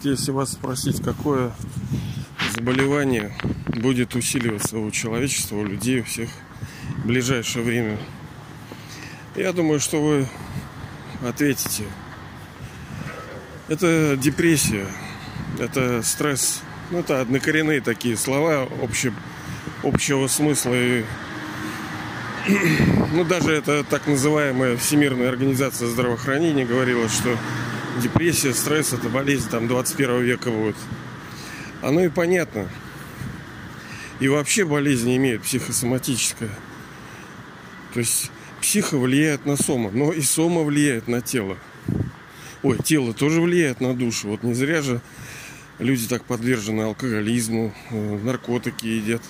Вот если вас спросить, какое заболевание будет усиливаться у человечества, у людей, у всех в ближайшее время, я думаю, что вы ответите. Это депрессия, это стресс. Ну, это однокоренные такие слова обще, общего смысла. И, ну, даже это так называемая Всемирная организация здравоохранения говорила, что депрессия, стресс – это болезнь там 21 века будет. Оно и понятно. И вообще болезни имеют психосоматическое. То есть психа влияет на сома, но и сома влияет на тело. Ой, тело тоже влияет на душу. Вот не зря же люди так подвержены алкоголизму, э, наркотики едят.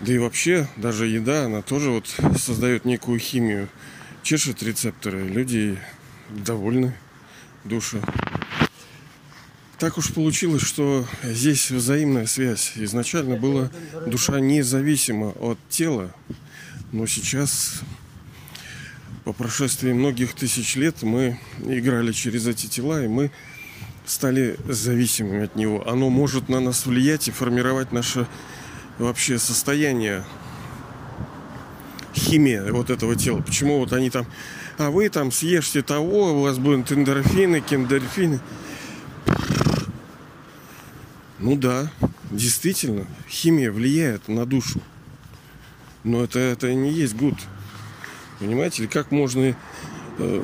Да и вообще, даже еда, она тоже вот создает некую химию. Чешет рецепторы, люди довольны душа. Так уж получилось, что здесь взаимная связь. Изначально была душа независима от тела, но сейчас, по прошествии многих тысяч лет, мы играли через эти тела, и мы стали зависимыми от него. Оно может на нас влиять и формировать наше вообще состояние, химия вот этого тела. Почему вот они там а вы там съешьте того, у вас будут эндорфины, кендорфины. Ну да, действительно, химия влияет на душу. Но это, это не есть гуд. Понимаете, или как можно э,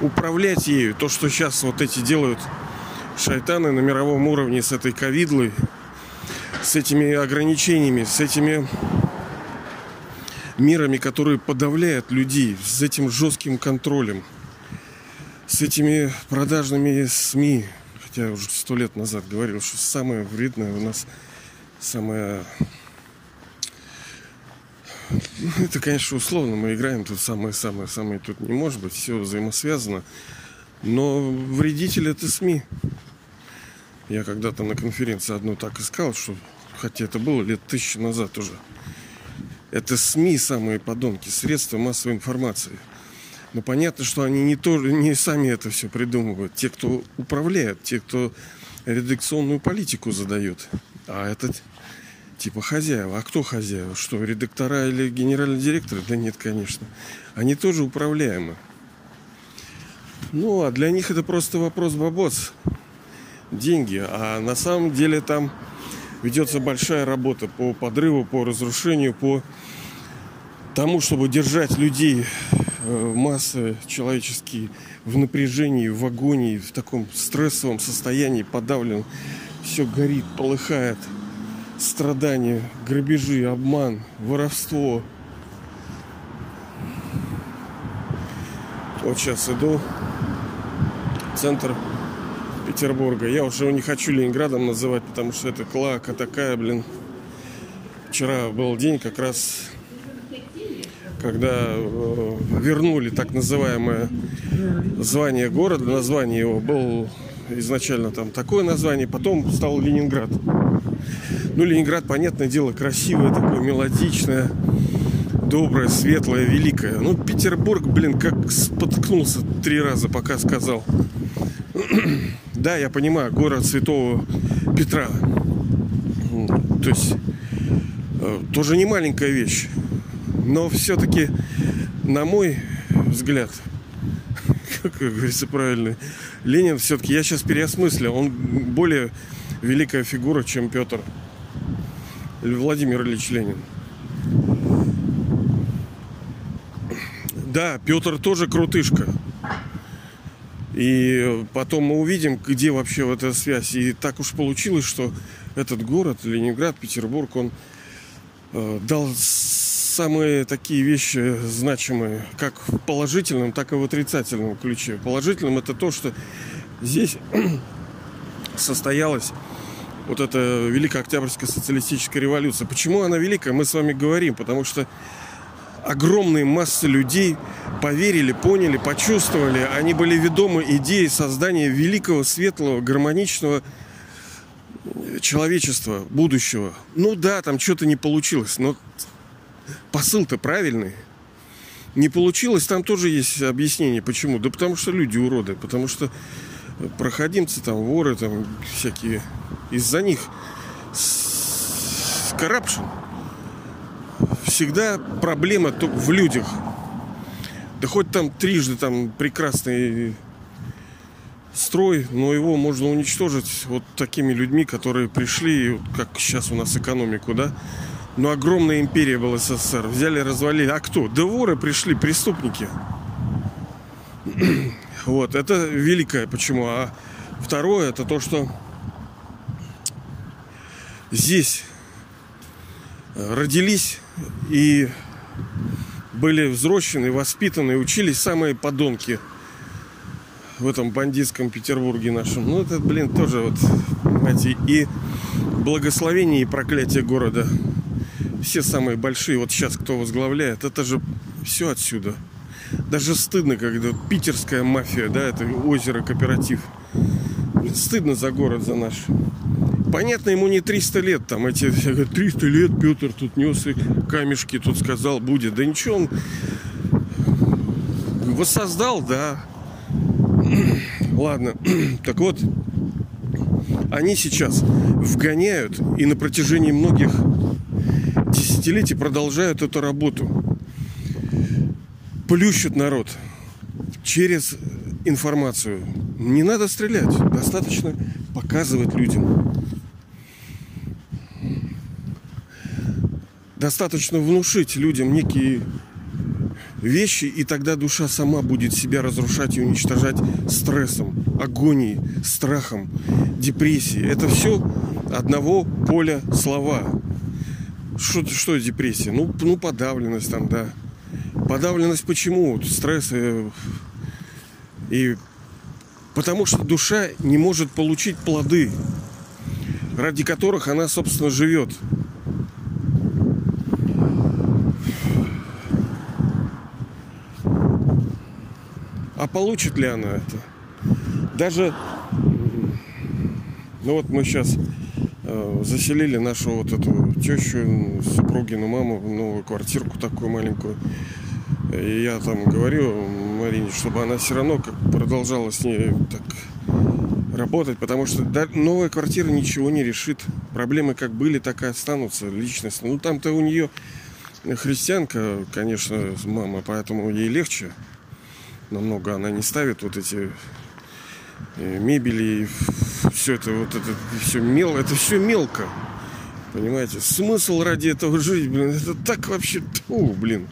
управлять ею? То, что сейчас вот эти делают шайтаны на мировом уровне с этой ковидлой, с этими ограничениями, с этими мирами, которые подавляют людей, с этим жестким контролем, с этими продажными СМИ. Хотя уже сто лет назад говорил, что самое вредное у нас, самое... Ну, это, конечно, условно, мы играем тут самое-самое-самое, тут не может быть, все взаимосвязано. Но вредитель это СМИ. Я когда-то на конференции одну так искал, что хотя это было лет тысячи назад уже – это СМИ самые подонки, средства массовой информации. Но понятно, что они не, то, не сами это все придумывают. Те, кто управляет, те, кто редакционную политику задает. А это типа хозяева. А кто хозяева? Что, редактора или генеральный директор? Да нет, конечно. Они тоже управляемы. Ну, а для них это просто вопрос бабоц. Деньги. А на самом деле там ведется большая работа по подрыву, по разрушению, по тому, чтобы держать людей, э, массы человеческие в напряжении, в агонии, в таком стрессовом состоянии, подавлен. Все горит, полыхает. Страдания, грабежи, обман, воровство. Вот сейчас иду. Центр Петербурга. Я уже не хочу Ленинградом называть, потому что это клака такая, блин. Вчера был день как раз, когда э, вернули так называемое звание города. Название его был изначально там такое название, потом стал Ленинград. Ну, Ленинград, понятное дело, красивое такое, мелодичное, доброе, светлое, великое. Ну, Петербург, блин, как споткнулся три раза, пока сказал. Да, я понимаю, город Святого Петра. То есть э, тоже не маленькая вещь. Но все-таки, на мой взгляд, как говорится правильно, Ленин все-таки, я сейчас переосмыслил, он более великая фигура, чем Петр. Владимир Ильич Ленин. Да, Петр тоже крутышка. И потом мы увидим, где вообще вот эта связь. И так уж получилось, что этот город, Ленинград, Петербург, он э, дал самые такие вещи значимые, как в положительном, так и в отрицательном ключе. Положительным это то, что здесь состоялась вот эта Великая Октябрьская социалистическая революция. Почему она великая, мы с вами говорим, потому что огромные массы людей поверили, поняли, почувствовали. Они были ведомы идеей создания великого, светлого, гармоничного человечества будущего. Ну да, там что-то не получилось, но посыл-то правильный. Не получилось, там тоже есть объяснение, почему. Да потому что люди уроды, потому что проходимцы, там, воры, там, всякие. Из-за них corruption всегда проблема в людях. Да хоть там трижды там прекрасный строй, но его можно уничтожить вот такими людьми, которые пришли, как сейчас у нас экономику, да, но огромная империя была СССР. Взяли, развалили. А кто? Да воры пришли, преступники. Вот, это великое почему. А второе, это то, что здесь родились и были взрослены, воспитаны, учились самые подонки в этом бандитском Петербурге нашем. Ну, это, блин, тоже вот, понимаете, и благословение и проклятие города. Все самые большие, вот сейчас кто возглавляет, это же все отсюда. Даже стыдно, когда питерская мафия, да, это озеро кооператив. Стыдно за город, за наш. Понятно, ему не 300 лет, там эти 300 лет Петр тут нес и камешки тут сказал будет. Да ничего, он воссоздал, да. Ладно, так вот, они сейчас вгоняют и на протяжении многих десятилетий продолжают эту работу. Плющут народ через информацию. Не надо стрелять, достаточно показывать людям. Достаточно внушить людям некие вещи, и тогда душа сама будет себя разрушать и уничтожать стрессом, агонией, страхом, депрессией. Это все одного поля слова. Что, что депрессия? Ну, ну, подавленность там, да. Подавленность почему? Стресс э, и потому что душа не может получить плоды, ради которых она, собственно, живет. Получит ли она это? Даже, ну вот мы сейчас э, заселили нашу вот эту тещу, супругину маму в новую квартирку такую маленькую. И я там говорю Марине, чтобы она все равно как продолжала с ней так работать, потому что новая квартира ничего не решит. Проблемы как были, так и останутся личностно. Ну там-то у нее христианка, конечно, мама, поэтому ей легче намного. Она не ставит вот эти э, мебели, все это вот это все мел, это все мелко. Понимаете, смысл ради этого жить, блин, это так вообще, тьфу, блин.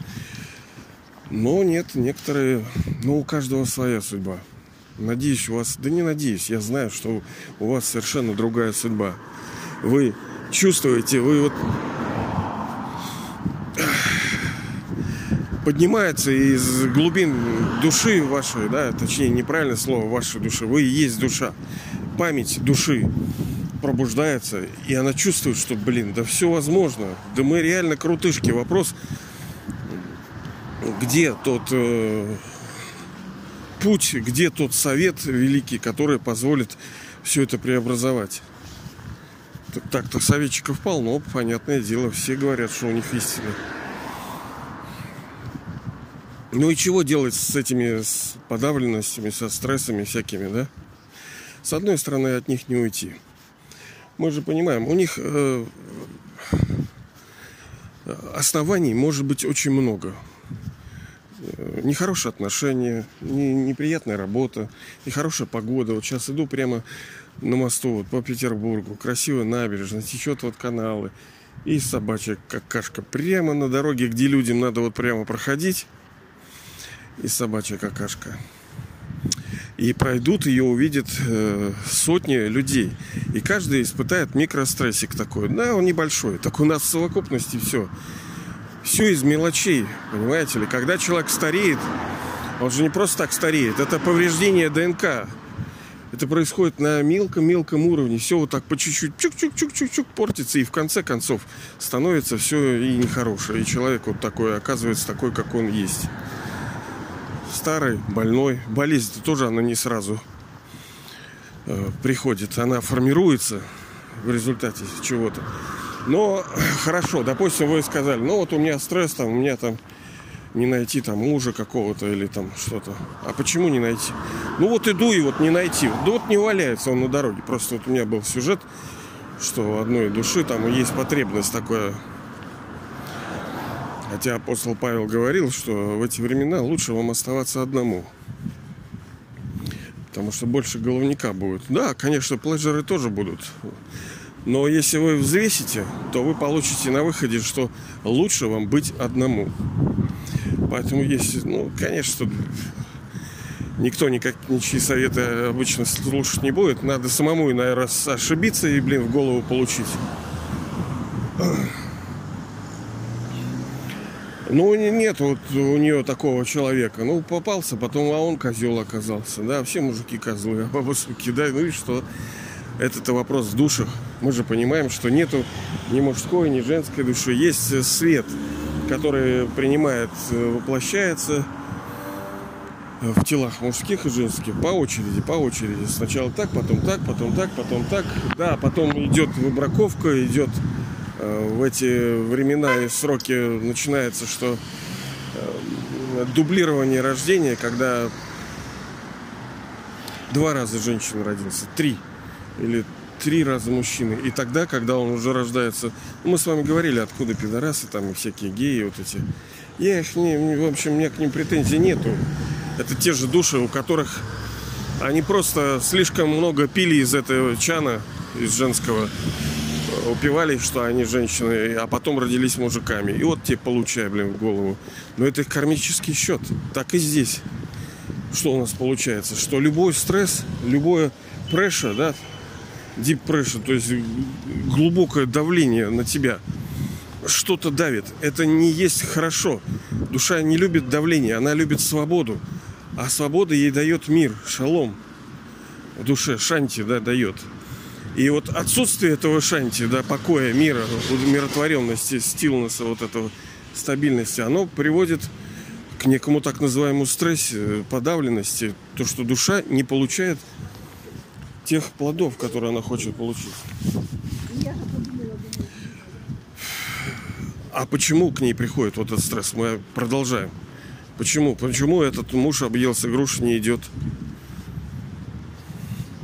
Но нет, некоторые, ну у каждого своя судьба. Надеюсь, у вас, да не надеюсь, я знаю, что у вас совершенно другая судьба. Вы чувствуете, вы вот поднимается из глубин души вашей, да, точнее, неправильное слово, вашей души. Вы и есть душа. Память души пробуждается, и она чувствует, что, блин, да все возможно. Да мы реально крутышки. Вопрос, где тот э, путь, где тот совет великий, который позволит все это преобразовать. Так-то советчиков полно, понятное дело. Все говорят, что у них истина. Ну и чего делать с этими с подавленностями, со стрессами всякими, да? С одной стороны, от них не уйти. Мы же понимаем, у них э, оснований может быть очень много. Э, нехорошие отношения, не, неприятная работа, нехорошая погода. Вот сейчас иду прямо на мосту вот, по Петербургу, красивая набережная, течет вот каналы и собачья какашка прямо на дороге, где людям надо вот прямо проходить и собачья какашка. И пройдут ее, увидят э, сотни людей. И каждый испытает микрострессик такой. Да, он небольшой. Так у нас в совокупности все. Все из мелочей, понимаете ли. Когда человек стареет, он же не просто так стареет. Это повреждение ДНК. Это происходит на мелком-мелком уровне. Все вот так по чуть-чуть, чук-чук-чук-чук-чук портится. И в конце концов становится все и нехорошее. И человек вот такой оказывается такой, как он есть старый, больной. Болезнь тоже она не сразу э, приходит. Она формируется в результате чего-то. Но хорошо, допустим, вы сказали, ну вот у меня стресс, там, у меня там не найти там мужа какого-то или там что-то. А почему не найти? Ну вот иду и вот не найти. Да вот не валяется он на дороге. Просто вот у меня был сюжет, что у одной души там есть потребность такое. Хотя апостол Павел говорил, что в эти времена лучше вам оставаться одному. Потому что больше головника будет. Да, конечно, пледжеры тоже будут. Но если вы взвесите, то вы получите на выходе, что лучше вам быть одному. Поэтому если, ну, конечно, никто никак ничьи советы обычно слушать не будет. Надо самому, наверное, ошибиться и, блин, в голову получить. Ну, нет вот у нее такого человека. Ну, попался, потом, а он козел оказался. Да, все мужики козлы, а баба суки, да, ну и что? Это-то вопрос в душах. Мы же понимаем, что нету ни мужской, ни женской души. Есть свет, который принимает, э, воплощается в телах мужских и женских по очереди, по очереди. Сначала так, потом так, потом так, потом так. Да, потом идет выбраковка, идет Э, в эти времена и сроки начинается, что э, дублирование рождения, когда два раза женщина родился, три или три раза мужчины. И тогда, когда он уже рождается, ну, мы с вами говорили, откуда пидорасы там и всякие геи вот эти. Я их не, в общем, у меня к ним претензий нету. Это те же души, у которых они просто слишком много пили из этого чана, из женского упивались, что они женщины, а потом родились мужиками. И вот тебе получай, блин, в голову. Но это их кармический счет. Так и здесь. Что у нас получается? Что любой стресс, любое pressure, да, deep pressure, то есть глубокое давление на тебя, что-то давит. Это не есть хорошо. Душа не любит давление, она любит свободу. А свобода ей дает мир, шалом. В душе шанти, да, дает. И вот отсутствие этого шанти, да, покоя, мира, умиротворенности, стилнеса, вот этого стабильности, оно приводит к некому так называемому стрессе, подавленности, то, что душа не получает тех плодов, которые она хочет получить. А почему к ней приходит вот этот стресс? Мы продолжаем. Почему? Почему этот муж объелся груш не идет?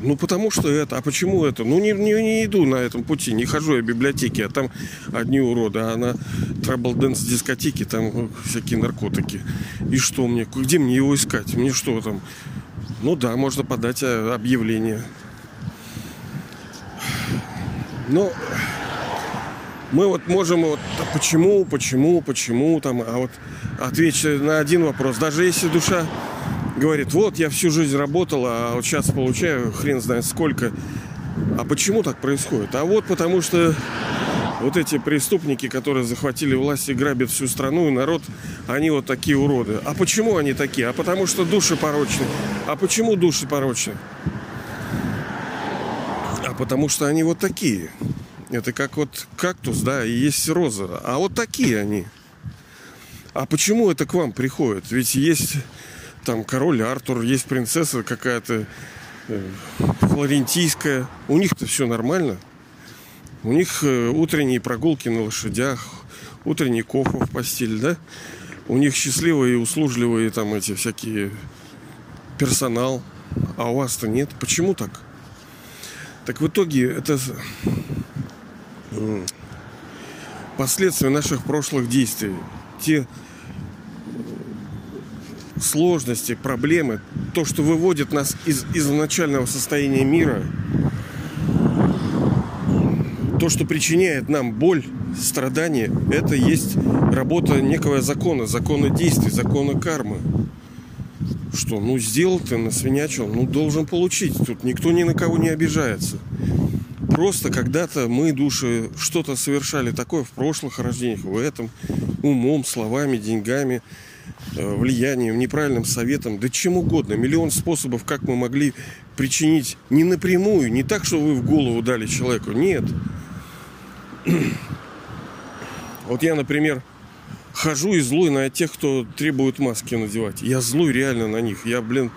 Ну, потому что это. А почему это? Ну, не, не, не иду на этом пути, не хожу я в библиотеки, а там одни уроды, а на trouble dance дискотеке там всякие наркотики. И что мне? Где мне его искать? Мне что там? Ну да, можно подать а, объявление. Но мы вот можем вот почему, почему, почему там, а вот ответить на один вопрос. Даже если душа говорит, вот я всю жизнь работал, а вот сейчас получаю хрен знает сколько. А почему так происходит? А вот потому что вот эти преступники, которые захватили власть и грабят всю страну и народ, они вот такие уроды. А почему они такие? А потому что души порочны. А почему души порочны? А потому что они вот такие. Это как вот кактус, да, и есть роза. А вот такие они. А почему это к вам приходит? Ведь есть там король Артур, есть принцесса какая-то э, флорентийская. У них-то все нормально. У них э, утренние прогулки на лошадях, утренний кофе в постель, да? У них счастливые и услужливые там эти всякие персонал. А у вас-то нет. Почему так? Так в итоге это последствия наших прошлых действий. Те сложности, проблемы, то, что выводит нас из изначального состояния мира, то, что причиняет нам боль, страдания, это есть работа некого закона, закона действий, закона кармы. Что, ну сделал ты, насвинячил, ну должен получить. Тут никто ни на кого не обижается. Просто когда-то мы, души, что-то совершали такое в прошлых рождениях, в этом, умом, словами, деньгами, влиянием, неправильным советом, да чем угодно. Миллион способов, как мы могли причинить не напрямую, не так, что вы в голову дали человеку. Нет. Вот я, например, хожу и злой на тех, кто требует маски надевать. Я злой реально на них. Я, блин,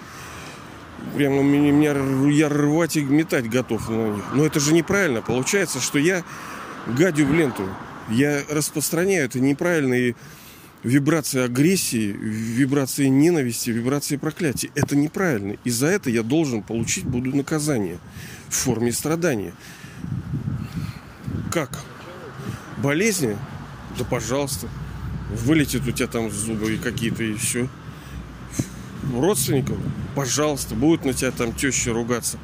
прямо меня, меня я рвать и метать готов на них. Но это же неправильно. Получается, что я гадю в ленту. Я распространяю это неправильные вибрации агрессии, вибрации ненависти, вибрации проклятия. Это неправильно. И за это я должен получить буду наказание в форме страдания. Как? Болезни? Да пожалуйста. Вылетит у тебя там зубы и какие-то и все. Родственников? Пожалуйста. Будут на тебя там теща ругаться.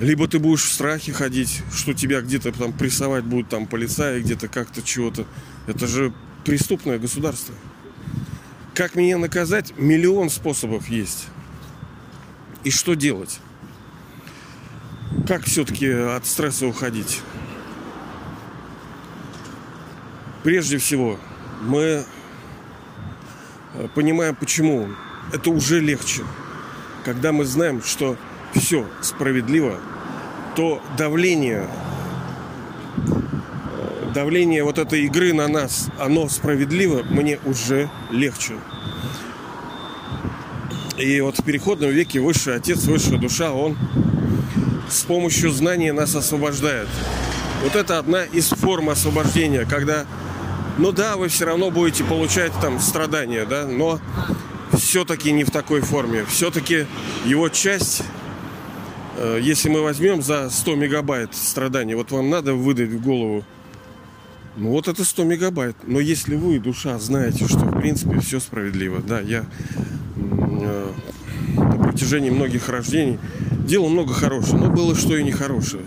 Либо ты будешь в страхе ходить, что тебя где-то там прессовать будут там полицаи, где-то как-то чего-то. Это же преступное государство. Как меня наказать? Миллион способов есть. И что делать? Как все-таки от стресса уходить? Прежде всего, мы э, понимаем, почему это уже легче. Когда мы знаем, что все справедливо, то давление давление вот этой игры на нас, оно справедливо, мне уже легче. И вот в переходном веке высший отец, высшая душа, он с помощью знания нас освобождает. Вот это одна из форм освобождения, когда, ну да, вы все равно будете получать там страдания, да, но все-таки не в такой форме. Все-таки его часть, э, если мы возьмем за 100 мегабайт страданий, вот вам надо выдать в голову ну вот это 100 мегабайт. Но если вы, душа, знаете, что в принципе все справедливо, да, я э, на протяжении многих рождений делал много хорошего, но было что и нехорошее.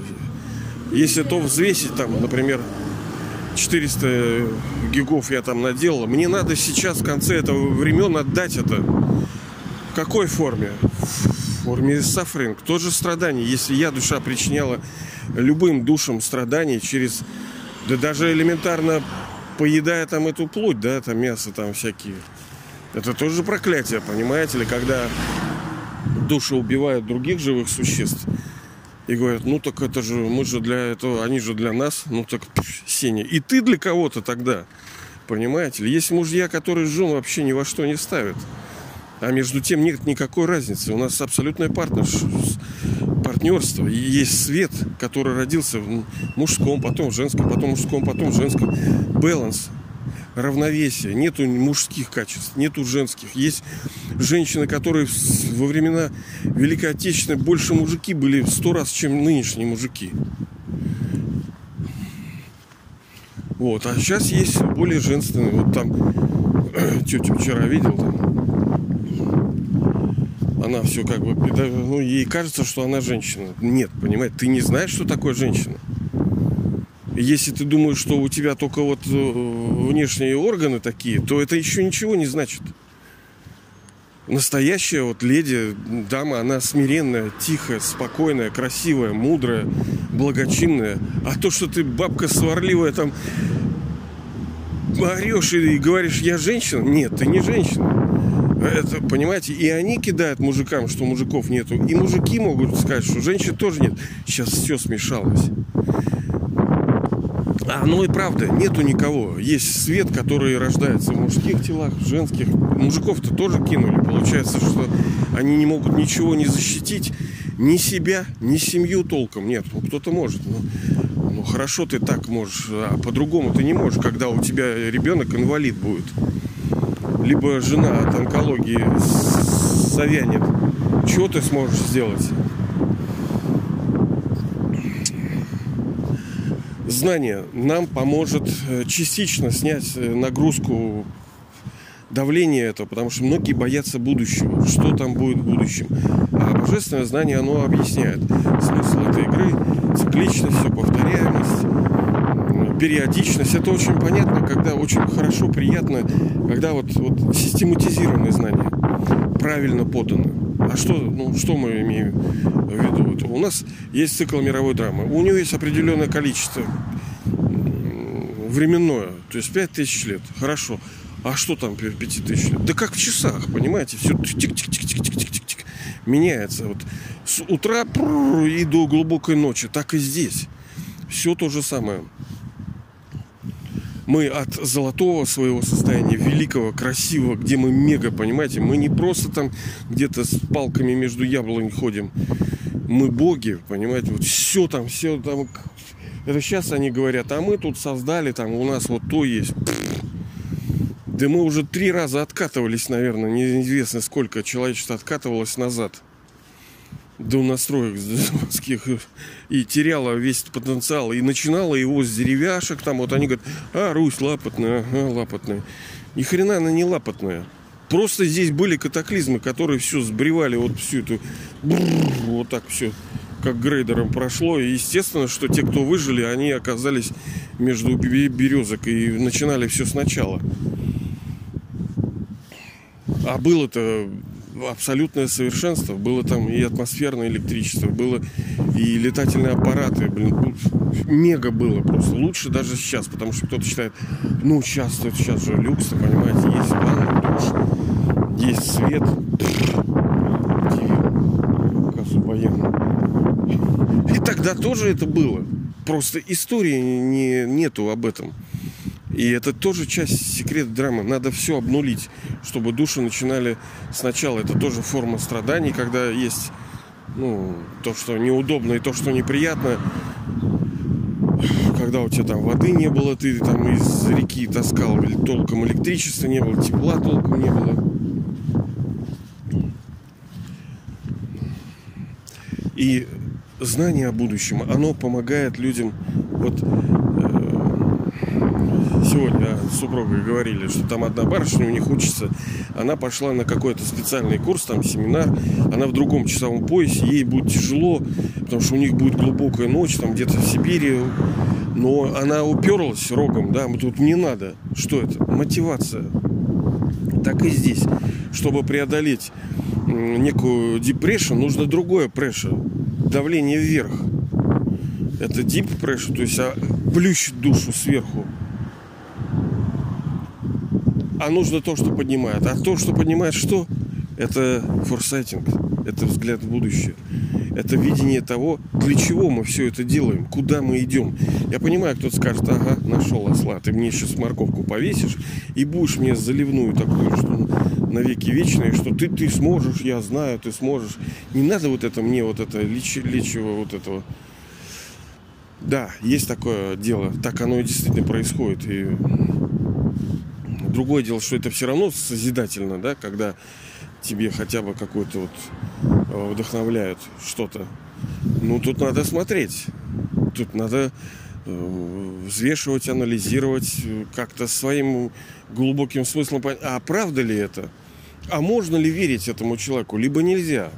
Если то взвесить там, например, 400 гигов я там наделал, мне надо сейчас в конце этого времен отдать это. В какой форме? В форме сафринг. Тот же страдание. Если я, душа, причиняла любым душам страдания через да даже элементарно поедая там эту плоть, да, там мясо там всякие. Это тоже проклятие, понимаете ли, когда души убивают других живых существ и говорят, ну так это же, мы же для этого, они же для нас, ну так, пш, Сеня, и ты для кого-то тогда, понимаете ли. Есть мужья, которые жен вообще ни во что не ставят. А между тем нет никакой разницы. У нас абсолютное партнерство партнерство. И есть свет, который родился в мужском, потом в женском, потом в мужском, потом в женском. Баланс, равновесие. Нету мужских качеств, нету женских. Есть женщины, которые во времена Великой Отечественной больше мужики были в сто раз, чем нынешние мужики. Вот, а сейчас есть более женственные. Вот там тетю вчера видел, там, она все как бы, ну, ей кажется, что она женщина. Нет, понимаете, ты не знаешь, что такое женщина. Если ты думаешь, что у тебя только вот э, внешние органы такие, то это еще ничего не значит. Настоящая вот леди, дама, она смиренная, тихая, спокойная, красивая, мудрая, благочинная. А то, что ты бабка сварливая там орешь и говоришь, я женщина, нет, ты не женщина. Это, понимаете, и они кидают мужикам, что мужиков нету. И мужики могут сказать, что женщин тоже нет. Сейчас все смешалось. А, ну и правда, нету никого. Есть свет, который рождается в мужских телах, в женских. Мужиков-то тоже кинули. Получается, что они не могут ничего не защитить. Ни себя, ни семью толком. Нет, ну кто-то может. Но, ну хорошо ты так можешь, а по-другому ты не можешь, когда у тебя ребенок инвалид будет либо жена от онкологии завянет, что ты сможешь сделать? Знание нам поможет э, частично снять э, нагрузку давления этого, потому что многие боятся будущего, что там будет в будущем. А божественное знание, оно объясняет смысл этой игры, цикличность, все повторяемость, периодичность. Это очень понятно, когда очень хорошо, приятно, когда вот, вот систематизированные знания правильно поданы. А что, ну, что мы имеем в виду? У нас есть цикл мировой драмы. У него есть определенное количество временное, то есть 5000 лет. Хорошо. А что там 5000 лет? Да как в часах, понимаете? Все тик-тик-тик-тик-тик-тик-тик меняется. Вот с утра и до глубокой ночи. Так и здесь. Все то же самое мы от золотого своего состояния, великого, красивого, где мы мега, понимаете, мы не просто там где-то с палками между яблонь ходим. Мы боги, понимаете, вот все там, все там. Это сейчас они говорят, а мы тут создали, там у нас вот то есть. Да мы уже три раза откатывались, наверное, неизвестно сколько человечество откатывалось назад до настроек заводских и теряла весь потенциал. И начинала его с деревяшек. Там вот они говорят, а, Русь лапотная, ага, лапотная. Ни хрена она не лапотная. Просто здесь были катаклизмы, которые все сбривали вот всю эту... Вот так все как грейдером прошло. И естественно, что те, кто выжили, они оказались между березок и начинали все сначала. А было-то абсолютное совершенство. Было там и атмосферное электричество, было и летательные аппараты. Блин, мега было просто. Лучше даже сейчас, потому что кто-то считает, ну, сейчас, сейчас же люкс, понимаете, есть ванна, душ, есть свет. И тогда тоже это было. Просто истории не, нету об этом. И это тоже часть секрет драмы. Надо все обнулить, чтобы души начинали сначала. Это тоже форма страданий, когда есть ну, то, что неудобно и то, что неприятно. Когда у тебя там воды не было, ты там из реки таскал, или толком электричества не было, тепла толком не было. И знание о будущем, оно помогает людям вот с супругой говорили, что там одна барышня у них учится, она пошла на какой-то специальный курс, там семинар, она в другом часовом поясе, ей будет тяжело, потому что у них будет глубокая ночь, там где-то в Сибири, но она уперлась рогом, да, тут не надо. Что это? Мотивация. Так и здесь. Чтобы преодолеть некую депрессию, нужно другое прessure. Давление вверх. Это deep pressure, то есть а, плющит душу сверху а нужно то, что поднимает. А то, что поднимает что? Это форсайтинг, это взгляд в будущее. Это видение того, для чего мы все это делаем, куда мы идем. Я понимаю, кто-то скажет, ага, нашел осла, ты мне сейчас морковку повесишь и будешь мне заливную такую, что навеки вечные, что ты, ты сможешь, я знаю, ты сможешь. Не надо вот это мне, вот это леч, лечего вот этого. Да, есть такое дело, так оно и действительно происходит. И Другое дело, что это все равно созидательно, да, когда тебе хотя бы какой-то вот э, вдохновляют что-то. Ну, тут надо смотреть. Тут надо э, взвешивать, анализировать, как-то своим глубоким смыслом понять, а правда ли это? А можно ли верить этому человеку? Либо нельзя.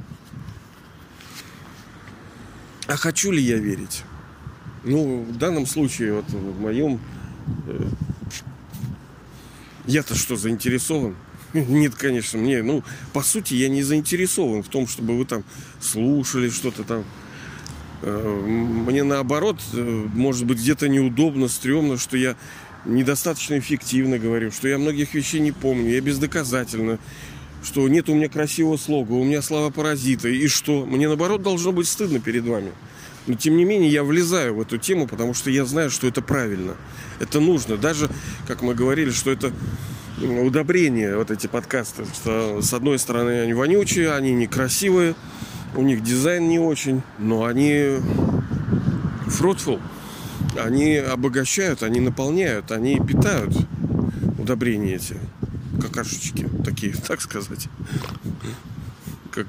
А хочу ли я верить? Ну, в данном случае, вот в моем э, я-то что, заинтересован? Нет, конечно, мне, ну, по сути, я не заинтересован в том, чтобы вы там слушали что-то там. Э, мне наоборот, э, может быть, где-то неудобно, стрёмно, что я недостаточно эффективно говорю, что я многих вещей не помню, я бездоказательно, что нет у меня красивого слога, у меня слова паразита, и что? Мне наоборот должно быть стыдно перед вами. Но тем не менее я влезаю в эту тему, потому что я знаю, что это правильно. Это нужно. Даже, как мы говорили, что это удобрение, вот эти подкасты. Что с одной стороны они вонючие, они некрасивые, у них дизайн не очень, но они fruitful. Они обогащают, они наполняют, они питают удобрения эти какашечки такие, так сказать. Как,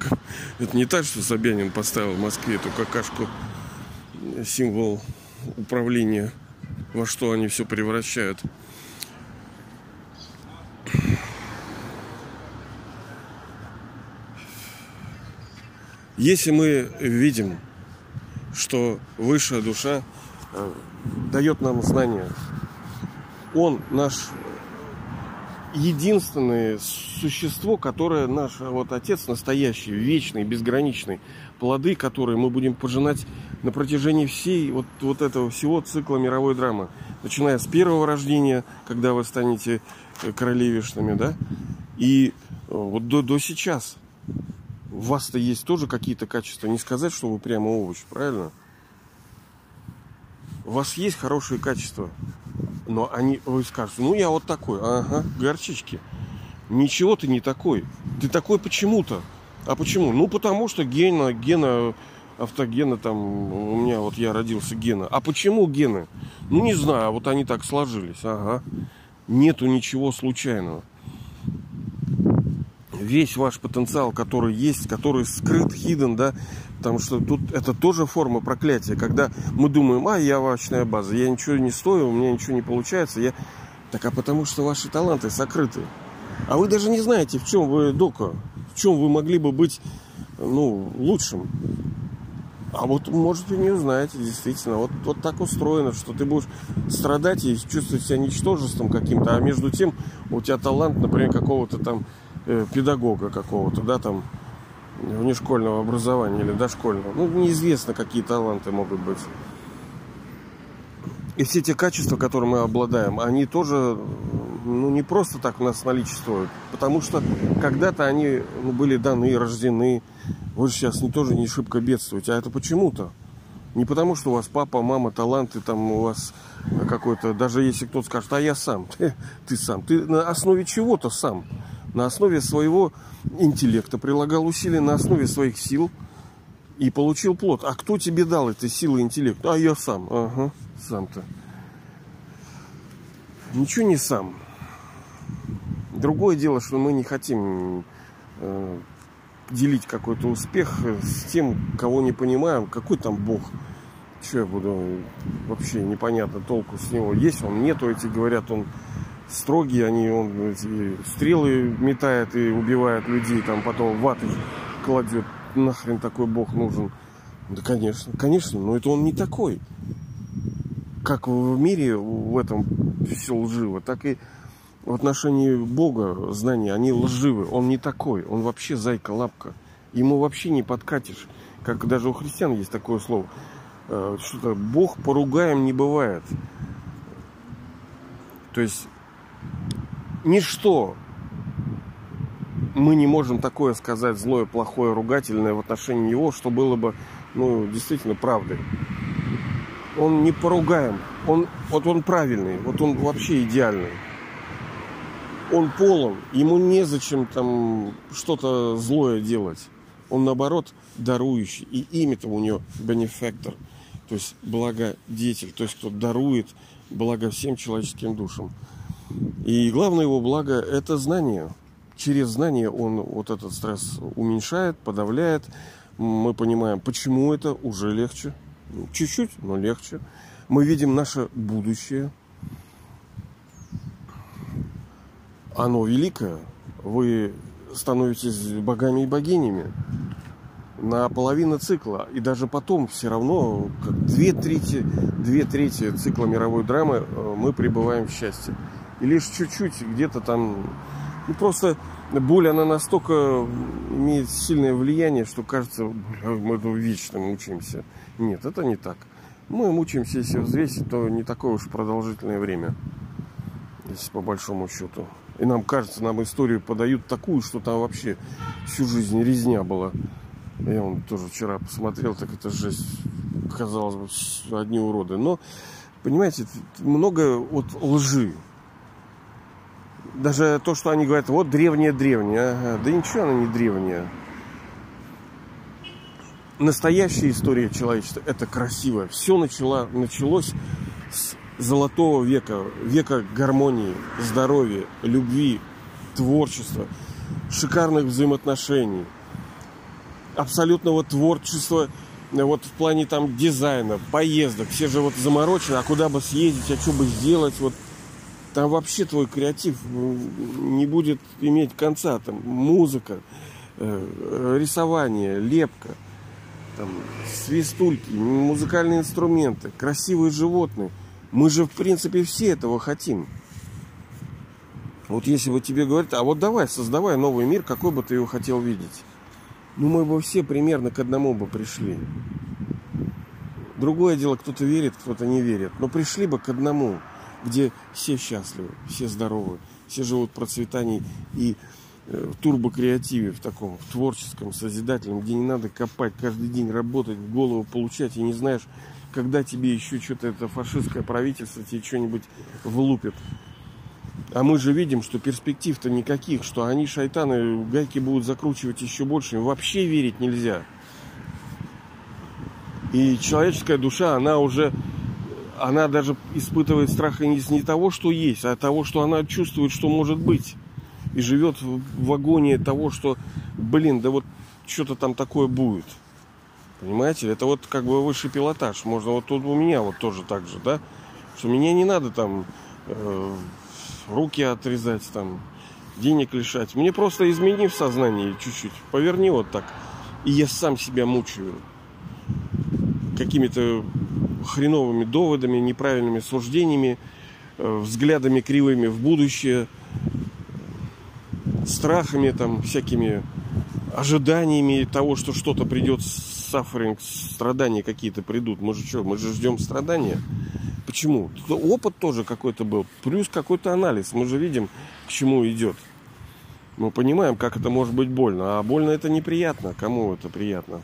это не так, что Собянин поставил в Москве эту какашку символ управления, во что они все превращают. Если мы видим, что высшая душа э, дает нам знания, он наш единственное существо, которое наш вот отец настоящий, вечный, безграничный, плоды, которые мы будем пожинать на протяжении всей вот, вот этого всего цикла мировой драмы. Начиная с первого рождения, когда вы станете э, королевишными, да, и э, вот до, до сейчас. У вас-то есть тоже какие-то качества. Не сказать, что вы прямо овощ, правильно? У вас есть хорошие качества. Но они, вы скажете, ну я вот такой, ага, горчички. Ничего ты не такой. Ты такой почему-то. А почему? Ну потому что гена, гена, автогена там, у меня вот я родился гена. А почему гены? Ну не знаю, вот они так сложились, ага. нету ничего случайного. Весь ваш потенциал, который есть, который скрыт, hidden, да, потому что тут это тоже форма проклятия, когда мы думаем, а, я овощная база, я ничего не стою, у меня ничего не получается, я... Так а потому что ваши таланты сокрыты. А вы даже не знаете, в чем вы дока, в чем вы могли бы быть, ну, лучшим. А вот, может, вы не узнаете, действительно. Вот, вот так устроено, что ты будешь страдать и чувствовать себя ничтожеством каким-то, а между тем у тебя талант, например, какого-то там э, педагога какого-то, да, там, внешкольного образования или дошкольного. Ну, неизвестно, какие таланты могут быть. И все те качества, которые мы обладаем, они тоже ну, не просто так у нас наличествуют. Потому что когда-то они ну, были даны, рождены, вы же сейчас не тоже не шибко бедствуете, а это почему-то. Не потому, что у вас папа, мама, таланты, там у вас какой-то, даже если кто-то скажет, а я сам, ты, ты сам, ты на основе чего-то сам, на основе своего интеллекта прилагал усилия, на основе своих сил и получил плод. А кто тебе дал эти силы и интеллект? А я сам, ага, сам-то. Ничего не сам. Другое дело, что мы не хотим э, делить какой-то успех с тем, кого не понимаем, какой там Бог. Что я буду вообще непонятно толку с него. Есть он, нету, эти говорят, он строгий, они он эти стрелы метает и убивает людей, там потом ваты кладет. Нахрен такой Бог нужен? Да, конечно, конечно, но это он не такой. Как в мире в этом все лживо, так и в отношении Бога знания, они лживы. Он не такой. Он вообще зайка-лапка. Ему вообще не подкатишь. Как даже у христиан есть такое слово. Э, что-то Бог поругаем не бывает. То есть ничто мы не можем такое сказать злое, плохое, ругательное в отношении него, что было бы, ну, действительно правдой. Он не поругаем. Он, вот он правильный, вот он вообще идеальный он полон, ему незачем там что-то злое делать. Он наоборот дарующий. И имя-то у него бенефектор, то есть благодетель, то есть кто дарует благо всем человеческим душам. И главное его благо – это знание. Через знание он вот этот стресс уменьшает, подавляет. Мы понимаем, почему это уже легче. Чуть-чуть, но легче. Мы видим наше будущее – оно великое. Вы становитесь богами и богинями на половину цикла. И даже потом все равно, как две трети, две трети цикла мировой драмы э, мы пребываем в счастье. И лишь чуть-чуть где-то там... Ну, просто боль, она настолько имеет сильное влияние, что кажется, мы вечно мучаемся. Нет, это не так. Мы мучаемся, если взвесить, то не такое уж продолжительное время. Если по большому счету. И нам кажется, нам историю подают такую, что там вообще всю жизнь резня была. Я он тоже вчера посмотрел, так это жесть. Казалось бы, одни уроды. Но, понимаете, много вот лжи. Даже то, что они говорят, вот древняя-древняя. Да ничего она не древняя. Настоящая история человечества – это красиво. Все начало, началось с золотого века, века гармонии, здоровья, любви, творчества, шикарных взаимоотношений, абсолютного творчества вот в плане там дизайна, поездок, все же вот заморочены, а куда бы съездить, а что бы сделать, вот там вообще твой креатив ну, не будет иметь конца, там музыка, э, рисование, лепка, там свистульки, музыкальные инструменты, красивые животные – мы же, в принципе, все этого хотим. Вот если бы тебе говорят, а вот давай, создавай новый мир, какой бы ты его хотел видеть. Ну, мы бы все примерно к одному бы пришли. Другое дело, кто-то верит, кто-то не верит. Но пришли бы к одному, где все счастливы, все здоровы, все живут в процветании и э, в турбокреативе, в таком, в творческом, созидательном, где не надо копать, каждый день работать, в голову получать, и не знаешь, когда тебе еще что-то это фашистское правительство тебе что-нибудь влупит. А мы же видим, что перспектив-то никаких, что они, шайтаны, гайки будут закручивать еще больше. Им вообще верить нельзя. И человеческая душа, она уже она даже испытывает страх не, не того, что есть, а того, что она чувствует, что может быть. И живет в агонии того, что, блин, да вот что-то там такое будет. Понимаете? Это вот как бы высший пилотаж. Можно вот тут у меня вот тоже так же, да? Что мне не надо там э, руки отрезать, там, денег лишать. Мне просто измени в сознании чуть-чуть. Поверни вот так. И я сам себя мучаю какими-то хреновыми доводами, неправильными суждениями, э, взглядами кривыми в будущее, страхами, там, всякими ожиданиями того, что что-то придет, сафферинг, страдания какие-то придут. Мы же что, мы же ждем страдания. Почему? Опыт тоже какой-то был, плюс какой-то анализ. Мы же видим, к чему идет. Мы понимаем, как это может быть больно. А больно это неприятно. Кому это приятно?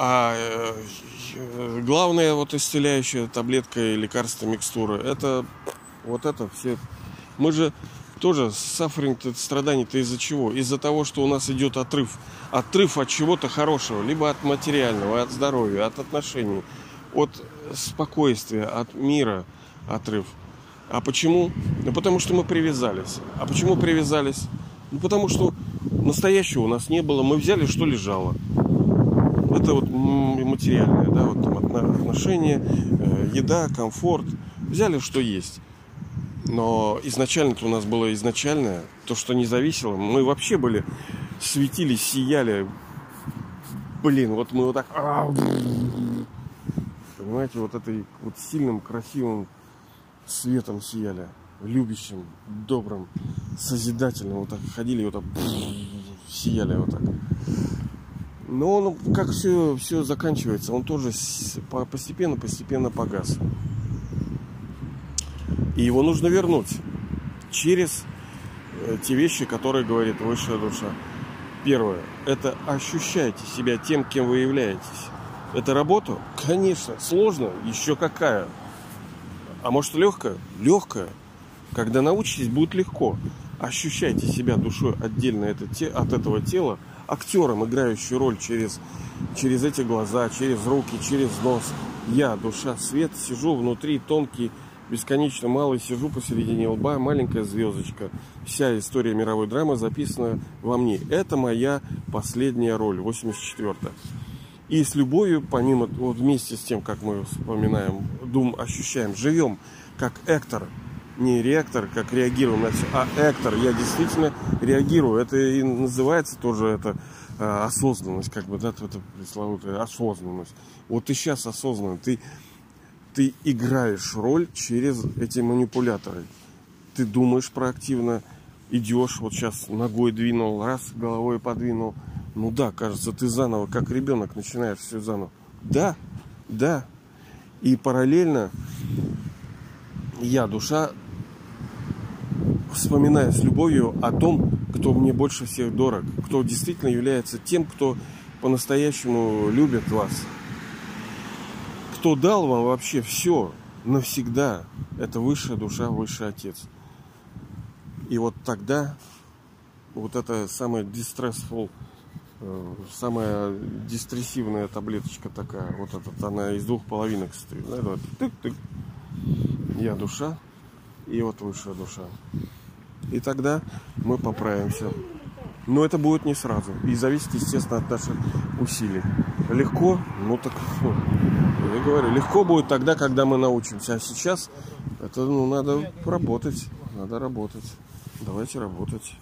А э, главная вот исцеляющая таблетка и лекарство, микстура, это вот это все. Мы же тоже сафферинг страданий-то из-за чего? Из-за того, что у нас идет отрыв. Отрыв от чего-то хорошего, либо от материального, от здоровья, от отношений, от спокойствия, от мира отрыв. А почему? Ну, потому что мы привязались. А почему привязались? Ну, потому что настоящего у нас не было. Мы взяли, что лежало это вот материальное, да, вот там отношения, э, еда, комфорт. Взяли, что есть. Но изначально-то у нас было изначальное, то, что не зависело. Мы вообще были, светились, сияли. Блин, вот мы вот так... Понимаете, вот этой вот сильным, красивым светом сияли. Любящим, добрым, созидательным. Вот так ходили, вот так сияли вот так. Но он, как все, все заканчивается, он тоже постепенно-постепенно погас. И его нужно вернуть через э, те вещи, которые говорит высшая душа. Первое. Это ощущайте себя тем, кем вы являетесь. Это работа? Конечно. Сложно? Еще какая. А может легкая? Легкая. Когда научитесь, будет легко. Ощущайте себя душой отдельно от этого тела, актером, играющий роль через, через эти глаза, через руки, через нос. Я, душа, свет, сижу внутри, тонкий, бесконечно малый, сижу посередине лба, маленькая звездочка. Вся история мировой драмы записана во мне. Это моя последняя роль, 84-я. И с любовью, помимо, вот вместе с тем, как мы вспоминаем, дум, ощущаем, живем как Эктор, не реактор, как реагируем на все, а эктор. Я действительно реагирую. Это и называется тоже это а, осознанность, как бы, да, это пресловутая осознанность. Вот ты сейчас осознанно, ты, ты играешь роль через эти манипуляторы. Ты думаешь проактивно, идешь, вот сейчас ногой двинул, раз, головой подвинул. Ну да, кажется, ты заново, как ребенок, начинаешь все заново. Да, да. И параллельно я, душа, вспоминая с любовью о том, кто мне больше всех дорог, кто действительно является тем, кто по-настоящему любит вас, кто дал вам вообще все навсегда. Это высшая душа, высший отец. И вот тогда вот эта самая distressful, э, самая дистрессивная таблеточка такая, вот эта, она из двух половинок состоит. Тык-тык. Я душа, и вот высшая душа. И тогда мы поправимся. Но это будет не сразу. И зависит, естественно, от наших усилий. Легко? Ну так, ну, я говорю, легко будет тогда, когда мы научимся. А сейчас это, ну, надо работать. Надо работать. Давайте работать.